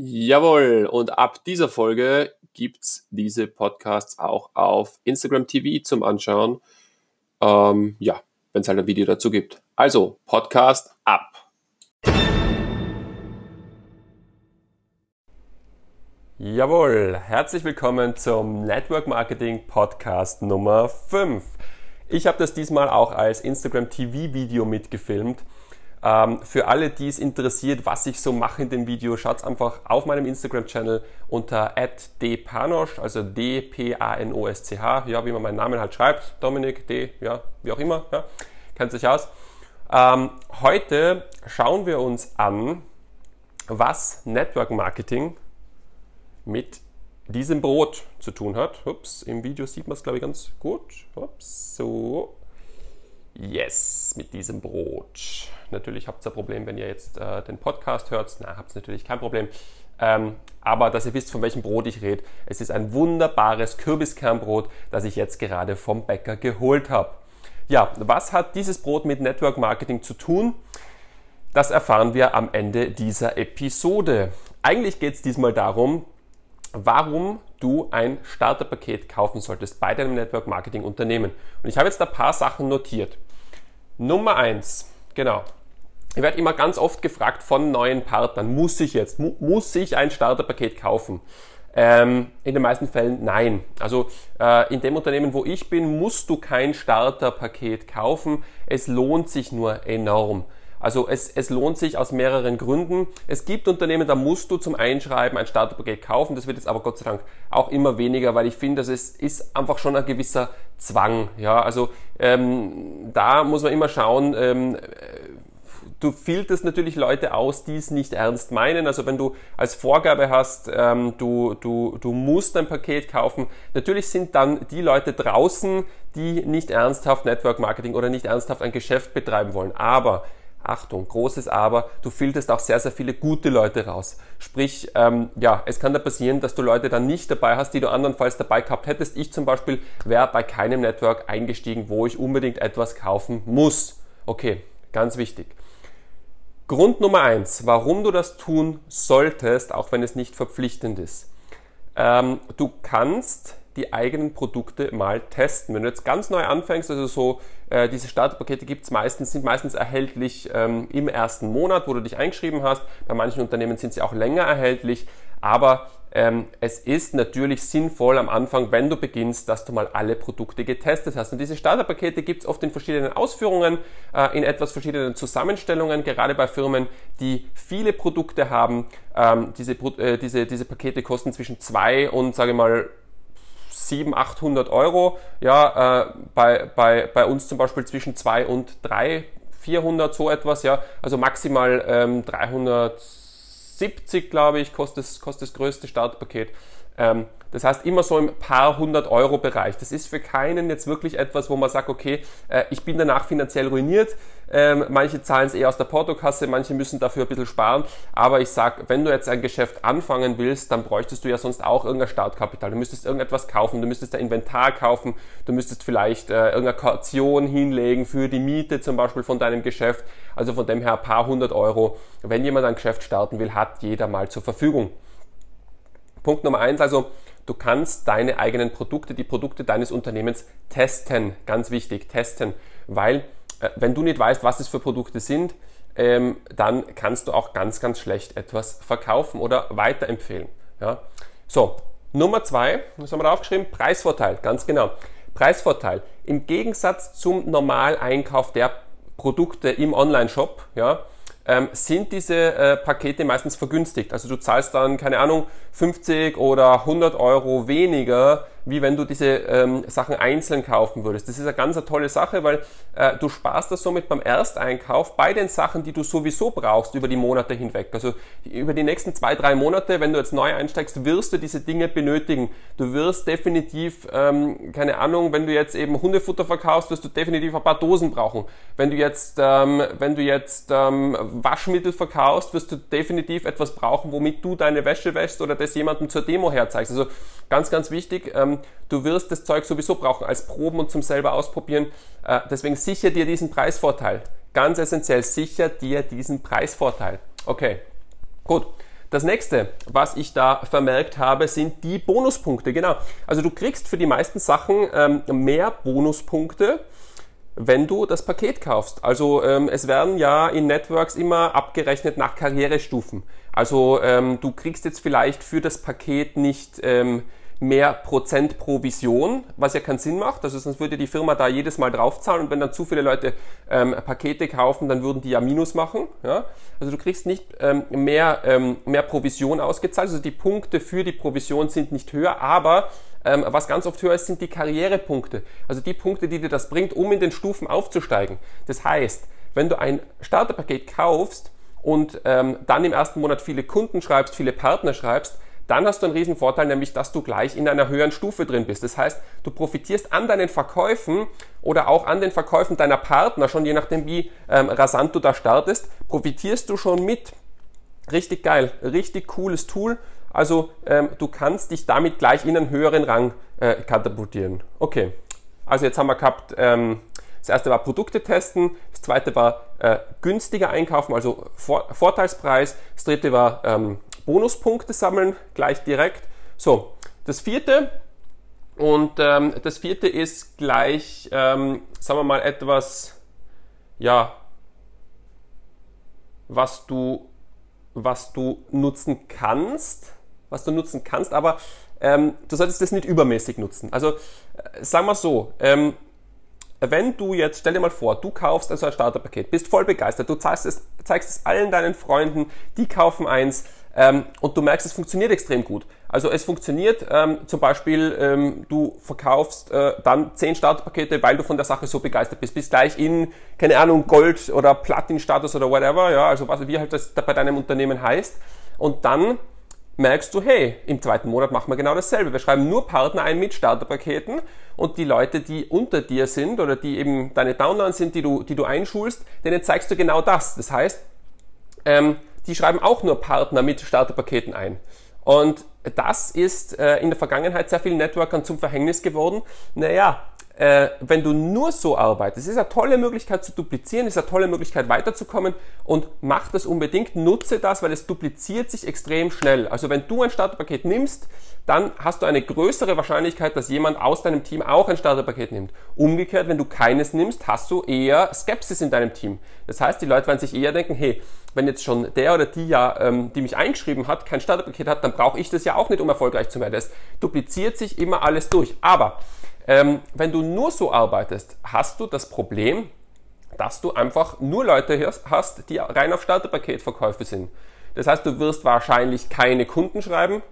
Jawohl, und ab dieser Folge gibt's diese Podcasts auch auf Instagram TV zum Anschauen. Ähm, ja, wenn es halt ein Video dazu gibt. Also, Podcast ab. Jawohl, herzlich willkommen zum Network Marketing Podcast Nummer 5. Ich habe das diesmal auch als Instagram TV Video mitgefilmt ähm, für alle, die es interessiert, was ich so mache in dem Video, schaut einfach auf meinem Instagram-Channel unter @dpanosch, also D-P-A-N-O-S-C-H, ja, wie man meinen Namen halt schreibt, Dominik, D, ja, wie auch immer, ja, kennt sich aus. Ähm, heute schauen wir uns an, was Network Marketing mit diesem Brot zu tun hat. Ups, im Video sieht man es, glaube ich, ganz gut. Ups, so. Yes, mit diesem Brot. Natürlich habt ihr ein Problem, wenn ihr jetzt äh, den Podcast hört. Na, habt ihr natürlich kein Problem. Ähm, aber dass ihr wisst, von welchem Brot ich rede. Es ist ein wunderbares Kürbiskernbrot, das ich jetzt gerade vom Bäcker geholt habe. Ja, was hat dieses Brot mit Network Marketing zu tun? Das erfahren wir am Ende dieser Episode. Eigentlich geht es diesmal darum, warum du ein Starterpaket kaufen solltest bei deinem Network Marketing Unternehmen. Und ich habe jetzt ein paar Sachen notiert. Nummer eins, genau. Ich werde immer ganz oft gefragt von neuen Partnern, muss ich jetzt, mu muss ich ein Starterpaket kaufen? Ähm, in den meisten Fällen nein. Also äh, in dem Unternehmen, wo ich bin, musst du kein Starterpaket kaufen. Es lohnt sich nur enorm. Also es, es lohnt sich aus mehreren Gründen. Es gibt Unternehmen, da musst du zum Einschreiben ein Starterpaket kaufen. Das wird jetzt aber Gott sei Dank auch immer weniger, weil ich finde, dass es ist einfach schon ein gewisser Zwang. Ja, also ähm, da muss man immer schauen. Ähm, du filterst natürlich Leute aus, die es nicht ernst meinen. Also wenn du als Vorgabe hast, ähm, du, du, du musst ein Paket kaufen, natürlich sind dann die Leute draußen, die nicht ernsthaft Network Marketing oder nicht ernsthaft ein Geschäft betreiben wollen. Aber Achtung, großes Aber, du filterst auch sehr, sehr viele gute Leute raus. Sprich, ähm, ja, es kann da passieren, dass du Leute dann nicht dabei hast, die du andernfalls dabei gehabt hättest. Ich zum Beispiel wäre bei keinem Network eingestiegen, wo ich unbedingt etwas kaufen muss. Okay, ganz wichtig. Grund Nummer eins, warum du das tun solltest, auch wenn es nicht verpflichtend ist. Ähm, du kannst die eigenen Produkte mal testen. Wenn du jetzt ganz neu anfängst, also so äh, diese Starterpakete gibt's meistens, sind meistens erhältlich ähm, im ersten Monat, wo du dich eingeschrieben hast. Bei manchen Unternehmen sind sie auch länger erhältlich, aber ähm, es ist natürlich sinnvoll am Anfang, wenn du beginnst, dass du mal alle Produkte getestet hast. Und diese Starterpakete gibt's oft in verschiedenen Ausführungen, äh, in etwas verschiedenen Zusammenstellungen, gerade bei Firmen, die viele Produkte haben. Ähm, diese, äh, diese, diese Pakete kosten zwischen zwei und, sage ich mal, 700, 800 Euro. Ja, äh, bei, bei, bei uns zum Beispiel zwischen 2 und 3, 400, so etwas. Ja, also maximal ähm, 370, glaube ich, kostet, kostet das größte Startpaket. Ähm, das heißt immer so im paar hundert Euro Bereich. Das ist für keinen jetzt wirklich etwas, wo man sagt, okay, äh, ich bin danach finanziell ruiniert. Ähm, manche zahlen es eher aus der Portokasse, manche müssen dafür ein bisschen sparen. Aber ich sag, wenn du jetzt ein Geschäft anfangen willst, dann bräuchtest du ja sonst auch irgendein Startkapital. Du müsstest irgendetwas kaufen, du müsstest ein Inventar kaufen, du müsstest vielleicht äh, irgendeine Kaution hinlegen für die Miete zum Beispiel von deinem Geschäft. Also von dem her ein paar hundert Euro. Wenn jemand ein Geschäft starten will, hat jeder mal zur Verfügung. Punkt Nummer eins, also du kannst deine eigenen Produkte, die Produkte deines Unternehmens testen. Ganz wichtig, testen. Weil äh, wenn du nicht weißt, was es für Produkte sind, ähm, dann kannst du auch ganz, ganz schlecht etwas verkaufen oder weiterempfehlen. Ja? So, Nummer zwei, was haben wir da aufgeschrieben? Preisvorteil, ganz genau. Preisvorteil. Im Gegensatz zum Normaleinkauf der Produkte im Online-Shop, ja, ähm, sind diese äh, Pakete meistens vergünstigt. Also du zahlst dann, keine Ahnung, 50 oder 100 Euro weniger wie wenn du diese ähm, Sachen einzeln kaufen würdest. Das ist eine ganz eine tolle Sache, weil äh, du sparst das somit beim Ersteinkauf bei den Sachen, die du sowieso brauchst über die Monate hinweg. Also über die nächsten zwei, drei Monate, wenn du jetzt neu einsteigst, wirst du diese Dinge benötigen. Du wirst definitiv, ähm, keine Ahnung, wenn du jetzt eben Hundefutter verkaufst, wirst du definitiv ein paar Dosen brauchen. Wenn du jetzt, ähm, wenn du jetzt ähm, Waschmittel verkaufst, wirst du definitiv etwas brauchen, womit du deine Wäsche wäschst oder das jemandem zur Demo herzeigst. Also ganz, ganz wichtig. Ähm, du wirst das Zeug sowieso brauchen als Proben und zum selber ausprobieren. Äh, deswegen sicher dir diesen Preisvorteil. Ganz essentiell, sicher dir diesen Preisvorteil. Okay, gut. Das nächste, was ich da vermerkt habe, sind die Bonuspunkte. Genau. Also du kriegst für die meisten Sachen ähm, mehr Bonuspunkte wenn du das Paket kaufst. Also ähm, es werden ja in Networks immer abgerechnet nach Karrierestufen. Also ähm, du kriegst jetzt vielleicht für das Paket nicht ähm, mehr Prozent Provision, was ja keinen Sinn macht. Also sonst würde die Firma da jedes Mal draufzahlen und wenn dann zu viele Leute ähm, Pakete kaufen, dann würden die ja Minus machen. Ja? Also du kriegst nicht ähm, mehr, ähm, mehr Provision ausgezahlt. Also die Punkte für die Provision sind nicht höher, aber ähm, was ganz oft höher ist, sind die Karrierepunkte. Also die Punkte, die dir das bringt, um in den Stufen aufzusteigen. Das heißt, wenn du ein Starterpaket kaufst und ähm, dann im ersten Monat viele Kunden schreibst, viele Partner schreibst, dann hast du einen riesen Vorteil, nämlich dass du gleich in einer höheren Stufe drin bist. Das heißt, du profitierst an deinen Verkäufen oder auch an den Verkäufen deiner Partner, schon je nachdem wie ähm, rasant du da startest, profitierst du schon mit. Richtig geil, richtig cooles Tool. Also ähm, du kannst dich damit gleich in einen höheren Rang äh, katapultieren. Okay, also jetzt haben wir gehabt, ähm, das erste war Produkte testen, das zweite war äh, günstiger einkaufen, also Vor Vorteilspreis, das dritte war ähm, Bonuspunkte sammeln, gleich direkt. So, das vierte, und ähm, das vierte ist gleich, ähm, sagen wir mal, etwas, ja, was du, was du nutzen kannst, was du nutzen kannst, aber ähm, du solltest das nicht übermäßig nutzen. Also äh, sagen wir so, ähm, wenn du jetzt, stell dir mal vor, du kaufst also ein Starterpaket, bist voll begeistert, du zeigst es, zeigst es allen deinen Freunden, die kaufen eins, ähm, und du merkst, es funktioniert extrem gut. Also es funktioniert ähm, zum Beispiel, ähm, du verkaufst äh, dann zehn Starterpakete, weil du von der Sache so begeistert bist. Bist gleich in, keine Ahnung, Gold oder Platin-Status oder whatever, ja, also was, wie halt das bei deinem Unternehmen heißt. Und dann merkst du, hey, im zweiten Monat machen wir genau dasselbe. Wir schreiben nur Partner ein mit Starterpaketen und die Leute, die unter dir sind oder die eben deine Downlines sind, die du, die du einschulst, denen zeigst du genau das. Das heißt, ähm, die schreiben auch nur Partner mit Starterpaketen ein. Und das ist äh, in der Vergangenheit sehr vielen Networkern zum Verhängnis geworden. Naja, äh, wenn du nur so arbeitest, ist eine tolle Möglichkeit zu duplizieren, ist eine tolle Möglichkeit weiterzukommen und mach das unbedingt, nutze das, weil es dupliziert sich extrem schnell. Also wenn du ein Starterpaket nimmst, dann hast du eine größere Wahrscheinlichkeit, dass jemand aus deinem Team auch ein Starterpaket nimmt. Umgekehrt, wenn du keines nimmst, hast du eher Skepsis in deinem Team. Das heißt, die Leute werden sich eher denken, hey, wenn jetzt schon der oder die ja, ähm, die mich eingeschrieben hat, kein Starterpaket hat, dann brauche ich das ja auch nicht, um erfolgreich zu werden. Das dupliziert sich immer alles durch. Aber ähm, wenn du nur so arbeitest, hast du das Problem, dass du einfach nur Leute hast, die rein auf Starterpaketverkäufe sind. Das heißt, du wirst wahrscheinlich keine Kunden schreiben,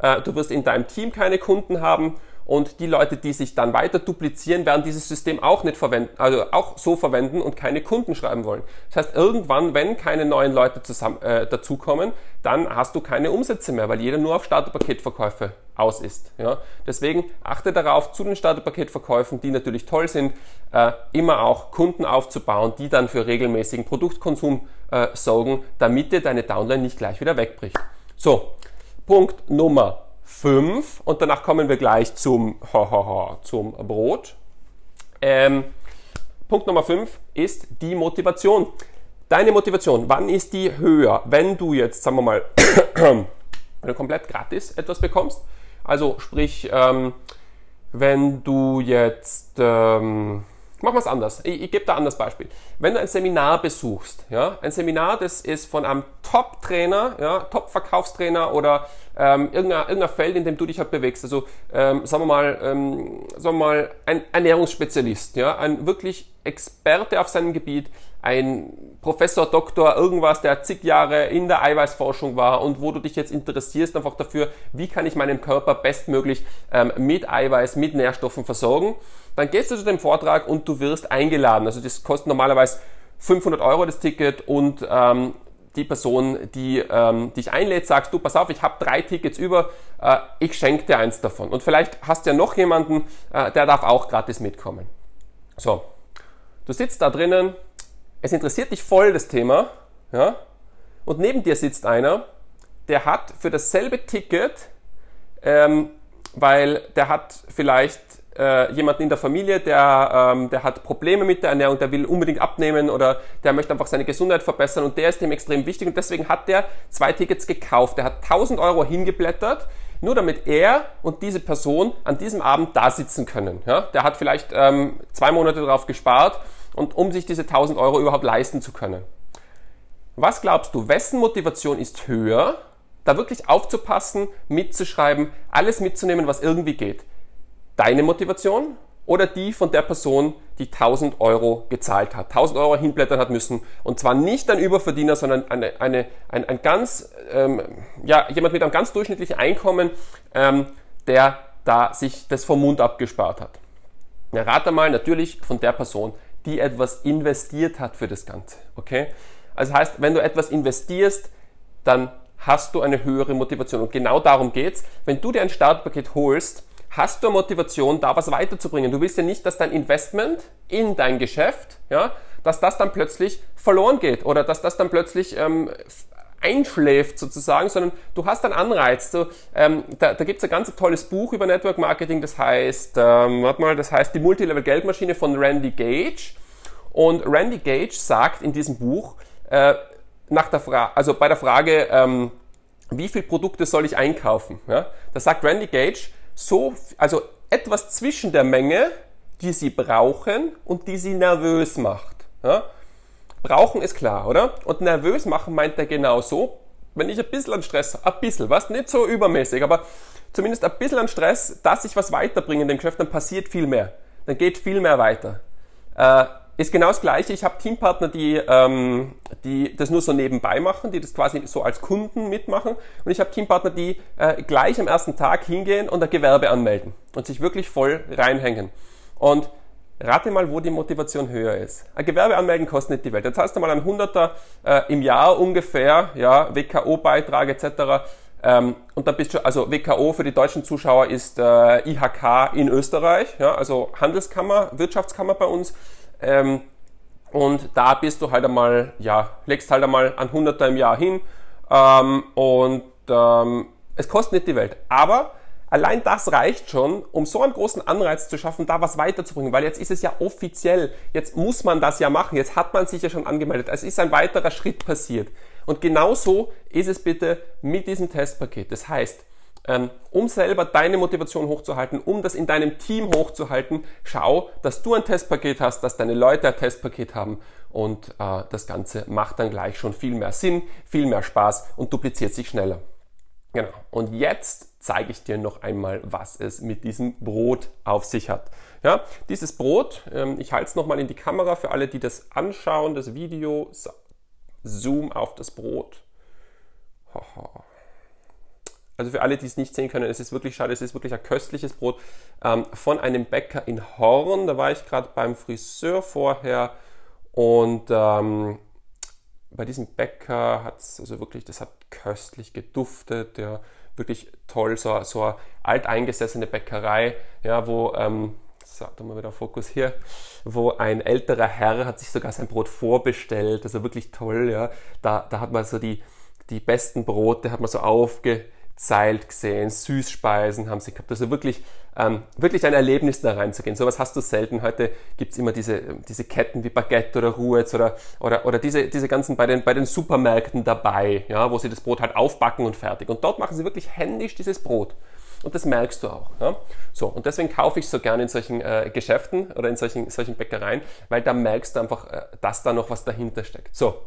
äh, du wirst in deinem Team keine Kunden haben und die Leute, die sich dann weiter duplizieren, werden dieses System auch nicht verwenden, also auch so verwenden und keine Kunden schreiben wollen. Das heißt, irgendwann, wenn keine neuen Leute zusammen, äh, dazukommen, dann hast du keine Umsätze mehr, weil jeder nur auf Starterpaketverkäufe aus ist. Ja? Deswegen achte darauf, zu den Starterpaketverkäufen, die natürlich toll sind, äh, immer auch Kunden aufzubauen, die dann für regelmäßigen Produktkonsum äh, sorgen, damit dir deine Downline nicht gleich wieder wegbricht. So, Punkt Nummer 5 und danach kommen wir gleich zum, zum Brot. Ähm, Punkt Nummer 5 ist die Motivation. Deine Motivation, wann ist die höher? Wenn du jetzt, sagen wir mal, wenn du komplett gratis etwas bekommst, also sprich, ähm, wenn du jetzt, ähm, machen wir es anders, ich, ich gebe da ein anderes Beispiel. Wenn du ein Seminar besuchst, ja, ein Seminar, das ist von einem Top-Trainer, ja, Top-Verkaufstrainer oder ähm, irgendein, irgendein Feld, in dem du dich halt bewegst. Also ähm, sagen wir mal, ähm, sagen wir mal ein Ernährungsspezialist, ja, ein wirklich Experte auf seinem Gebiet, ein Professor, Doktor, irgendwas, der zig Jahre in der Eiweißforschung war und wo du dich jetzt interessierst einfach dafür, wie kann ich meinen Körper bestmöglich ähm, mit Eiweiß, mit Nährstoffen versorgen. Dann gehst du zu dem Vortrag und du wirst eingeladen. Also das kostet normalerweise 500 Euro das Ticket und ähm, die Person, die ähm, dich einlädt, sagst du, pass auf, ich habe drei Tickets über, äh, ich schenke dir eins davon. Und vielleicht hast du ja noch jemanden, äh, der darf auch gratis mitkommen. So, du sitzt da drinnen, es interessiert dich voll das Thema, ja, und neben dir sitzt einer, der hat für dasselbe Ticket, ähm, weil der hat vielleicht äh, jemanden in der Familie, der, ähm, der hat Probleme mit der Ernährung, der will unbedingt abnehmen oder der möchte einfach seine Gesundheit verbessern und der ist ihm extrem wichtig und deswegen hat der zwei Tickets gekauft. Der hat 1000 Euro hingeblättert, nur damit er und diese Person an diesem Abend da sitzen können. Ja? Der hat vielleicht ähm, zwei Monate darauf gespart und um sich diese 1000 Euro überhaupt leisten zu können. Was glaubst du, wessen Motivation ist höher, da wirklich aufzupassen, mitzuschreiben, alles mitzunehmen, was irgendwie geht? Deine Motivation oder die von der Person, die 1000 Euro gezahlt hat, 1000 Euro hinblättern hat müssen und zwar nicht ein Überverdiener, sondern eine, eine, ein, ein ganz, ähm, ja, jemand mit einem ganz durchschnittlichen Einkommen, ähm, der da sich das vom Mund abgespart hat. Ja, rate mal natürlich von der Person, die etwas investiert hat für das Ganze. Okay? Also heißt, wenn du etwas investierst, dann hast du eine höhere Motivation. Und genau darum geht's. Wenn du dir ein Startpaket holst, hast du eine Motivation, da was weiterzubringen. Du willst ja nicht, dass dein Investment in dein Geschäft, ja, dass das dann plötzlich verloren geht oder dass das dann plötzlich ähm, einschläft sozusagen, sondern du hast einen Anreiz. Du, ähm, da da gibt es ein ganz tolles Buch über Network Marketing, das heißt, ähm, warte mal, das heißt die Multilevel Geldmaschine von Randy Gage. Und Randy Gage sagt in diesem Buch, äh, nach der Frage, also bei der Frage, ähm, wie viele Produkte soll ich einkaufen? Ja, da sagt Randy Gage, so, also etwas zwischen der Menge, die sie brauchen und die sie nervös macht. Ja? Brauchen ist klar, oder? Und nervös machen meint er genauso. Wenn ich ein bisschen an Stress, ein bisschen, was nicht so übermäßig, aber zumindest ein bisschen an Stress, dass ich was weiterbringe in dem Geschäft, dann passiert viel mehr. Dann geht viel mehr weiter. Äh, ist genau das Gleiche. Ich habe Teampartner, die, ähm, die das nur so nebenbei machen, die das quasi so als Kunden mitmachen. Und ich habe Teampartner, die äh, gleich am ersten Tag hingehen und ein Gewerbe anmelden und sich wirklich voll reinhängen. Und rate mal, wo die Motivation höher ist. Ein Gewerbe anmelden kostet nicht die Welt. Jetzt hast du mal ein Hunderter äh, im Jahr ungefähr, ja, WKO-Beitrag etc. Ähm, und dann bist du, also WKO für die deutschen Zuschauer ist äh, IHK in Österreich, ja, also Handelskammer, Wirtschaftskammer bei uns. Ähm, und da bist du halt einmal, ja, legst halt einmal ein Hunderter im Jahr hin ähm, und ähm, es kostet nicht die Welt. Aber allein das reicht schon, um so einen großen Anreiz zu schaffen, da was weiterzubringen, weil jetzt ist es ja offiziell, jetzt muss man das ja machen, jetzt hat man sich ja schon angemeldet, es ist ein weiterer Schritt passiert. Und genauso ist es bitte mit diesem Testpaket. Das heißt, ähm, um selber deine Motivation hochzuhalten, um das in deinem Team hochzuhalten, schau, dass du ein Testpaket hast, dass deine Leute ein Testpaket haben und äh, das Ganze macht dann gleich schon viel mehr Sinn, viel mehr Spaß und dupliziert sich schneller. Genau. Und jetzt zeige ich dir noch einmal, was es mit diesem Brot auf sich hat. Ja, dieses Brot, ähm, ich halte es nochmal in die Kamera für alle, die das anschauen, das Video. Zoom auf das Brot. Also für alle, die es nicht sehen können, es ist wirklich schade, es ist wirklich ein köstliches Brot ähm, von einem Bäcker in Horn. Da war ich gerade beim Friseur vorher und ähm, bei diesem Bäcker hat es also wirklich, das hat köstlich geduftet, ja, wirklich toll, so, so eine alteingesessene Bäckerei, ja, wo, ähm, so, da mal wieder Fokus hier, wo ein älterer Herr hat sich sogar sein Brot vorbestellt, also wirklich toll, ja, da, da hat man so die, die besten Brote, hat man so aufge Zeilt gesehen, Süßspeisen haben sie gehabt. Also wirklich, ähm, wirklich ein Erlebnis da reinzugehen. Sowas hast du selten. Heute gibt's immer diese, diese Ketten wie Baguette oder Ruetz oder, oder, oder diese, diese ganzen bei den, bei den Supermärkten dabei, ja, wo sie das Brot halt aufbacken und fertig. Und dort machen sie wirklich händisch dieses Brot. Und das merkst du auch. Ja? So, und deswegen kaufe ich so gerne in solchen äh, Geschäften oder in solchen, solchen Bäckereien, weil da merkst du einfach, äh, dass da noch was dahinter steckt. So.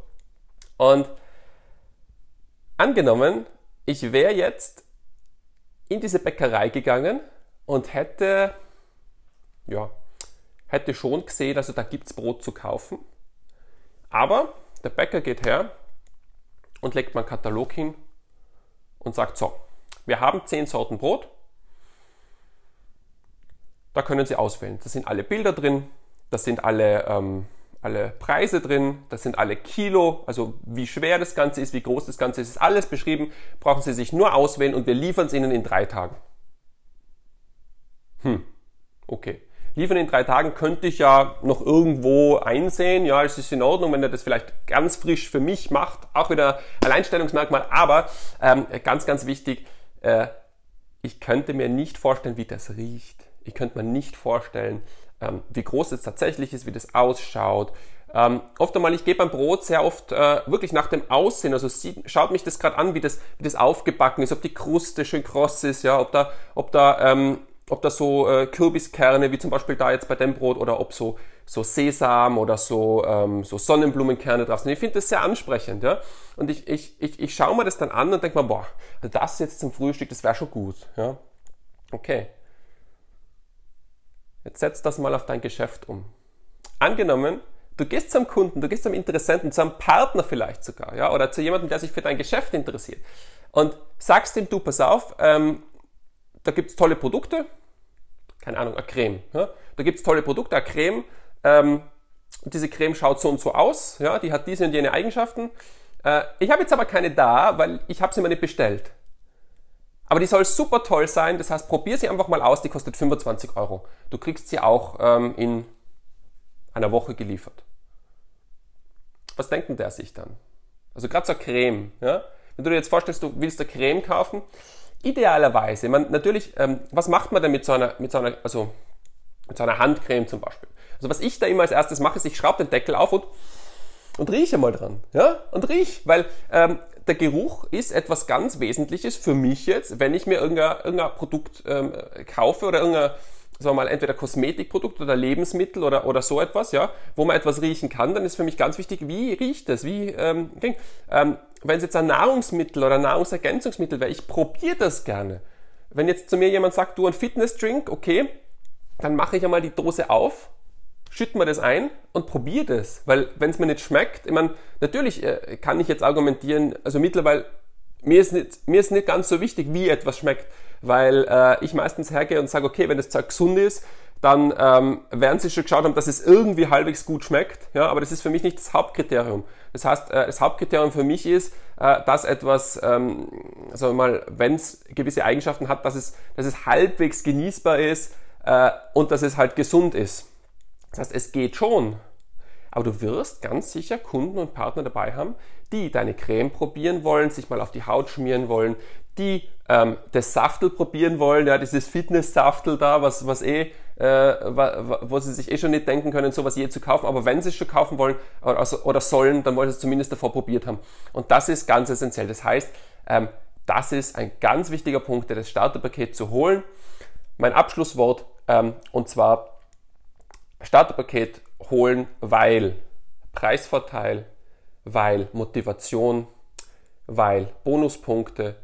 Und angenommen, ich wäre jetzt in diese Bäckerei gegangen und hätte, ja, hätte schon gesehen, also da gibt es Brot zu kaufen. Aber der Bäcker geht her und legt mal einen Katalog hin und sagt so, wir haben 10 Sorten Brot. Da können Sie auswählen. Da sind alle Bilder drin, da sind alle ähm, alle Preise drin, das sind alle Kilo, also wie schwer das Ganze ist, wie groß das Ganze ist, ist alles beschrieben. Brauchen Sie sich nur auswählen und wir liefern es Ihnen in drei Tagen. Hm, okay. Liefern in drei Tagen könnte ich ja noch irgendwo einsehen. Ja, es ist in Ordnung, wenn er das vielleicht ganz frisch für mich macht. Auch wieder Alleinstellungsmerkmal. Aber ähm, ganz, ganz wichtig, äh, ich könnte mir nicht vorstellen, wie das riecht ich könnte mir nicht vorstellen, ähm, wie groß es tatsächlich ist, wie das ausschaut. Ähm, oft einmal, ich gebe beim Brot sehr oft äh, wirklich nach dem Aussehen, also sieht, schaut mich das gerade an, wie das, wie das aufgebacken ist, ob die Kruste schön kross ist, ja, ob da, ob da, ähm, ob da so äh, Kürbiskerne, wie zum Beispiel da jetzt bei dem Brot, oder ob so, so Sesam oder so, ähm, so Sonnenblumenkerne drauf sind. Ich finde das sehr ansprechend, ja. Und ich, ich, ich, ich schaue mir das dann an und denke mir, boah, das jetzt zum Frühstück, das wäre schon gut, ja. Okay. Jetzt setz das mal auf dein Geschäft um. Angenommen, du gehst zum Kunden, du gehst zum Interessenten, zum Partner vielleicht sogar, ja, oder zu jemandem, der sich für dein Geschäft interessiert und sagst ihm, du, pass auf, ähm, da gibt's tolle Produkte, keine Ahnung, eine Creme, ja, da gibt's tolle Produkte, eine Creme, ähm, diese Creme schaut so und so aus, ja, die hat diese und jene Eigenschaften. Äh, ich habe jetzt aber keine da, weil ich habe sie mir nicht bestellt. Aber die soll super toll sein, das heißt, probier sie einfach mal aus, die kostet 25 Euro. Du kriegst sie auch ähm, in einer Woche geliefert. Was denkt denn der sich dann? Also gerade so Creme, ja? Wenn du dir jetzt vorstellst, du willst eine Creme kaufen, idealerweise, man, natürlich, ähm, was macht man denn mit so einer, mit so einer, also mit so einer Handcreme zum Beispiel? Also was ich da immer als erstes mache, ist, ich schraube den Deckel auf und und rieche mal dran. Ja? Und riech, weil ähm, der Geruch ist etwas ganz Wesentliches für mich jetzt, wenn ich mir irgendein, irgendein Produkt ähm, kaufe oder irgendein, sagen wir mal, entweder Kosmetikprodukt oder Lebensmittel oder, oder so etwas, ja, wo man etwas riechen kann, dann ist für mich ganz wichtig, wie riecht das? Wie, ähm, ähm, wenn es jetzt ein Nahrungsmittel oder ein Nahrungsergänzungsmittel wäre, ich probiere das gerne. Wenn jetzt zu mir jemand sagt, du ein Fitnessdrink, okay, dann mache ich einmal die Dose auf schütten wir das ein und probiere das. Weil wenn es mir nicht schmeckt, ich meine, natürlich äh, kann ich jetzt argumentieren, also mittlerweile, mir ist nicht, mir ist nicht ganz so wichtig, wie etwas schmeckt, weil äh, ich meistens hergehe und sage, okay, wenn das Zeug gesund ist, dann ähm, werden sie schon geschaut haben, dass es irgendwie halbwegs gut schmeckt. Ja, aber das ist für mich nicht das Hauptkriterium. Das heißt, äh, das Hauptkriterium für mich ist, äh, dass etwas, ähm, sagen wir mal, wenn es gewisse Eigenschaften hat, dass es, dass es halbwegs genießbar ist äh, und dass es halt gesund ist. Das heißt, es geht schon. Aber du wirst ganz sicher Kunden und Partner dabei haben, die deine Creme probieren wollen, sich mal auf die Haut schmieren wollen, die ähm, das Saftel probieren wollen, ja, dieses Fitness-Saftel da, was, was eh, äh, wo sie sich eh schon nicht denken können, sowas je zu kaufen. Aber wenn sie es schon kaufen wollen oder, also, oder sollen, dann wollen sie es zumindest davor probiert haben. Und das ist ganz essentiell. Das heißt, ähm, das ist ein ganz wichtiger Punkt, das Starterpaket zu holen. Mein Abschlusswort, ähm, und zwar Starterpaket holen, weil Preisvorteil, weil Motivation, weil Bonuspunkte,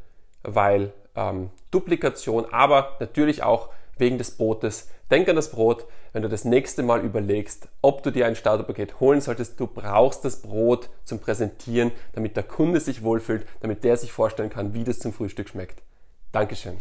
weil ähm, Duplikation, aber natürlich auch wegen des Brotes. Denk an das Brot, wenn du das nächste Mal überlegst, ob du dir ein Starterpaket holen solltest. Du brauchst das Brot zum Präsentieren, damit der Kunde sich wohlfühlt, damit der sich vorstellen kann, wie das zum Frühstück schmeckt. Dankeschön.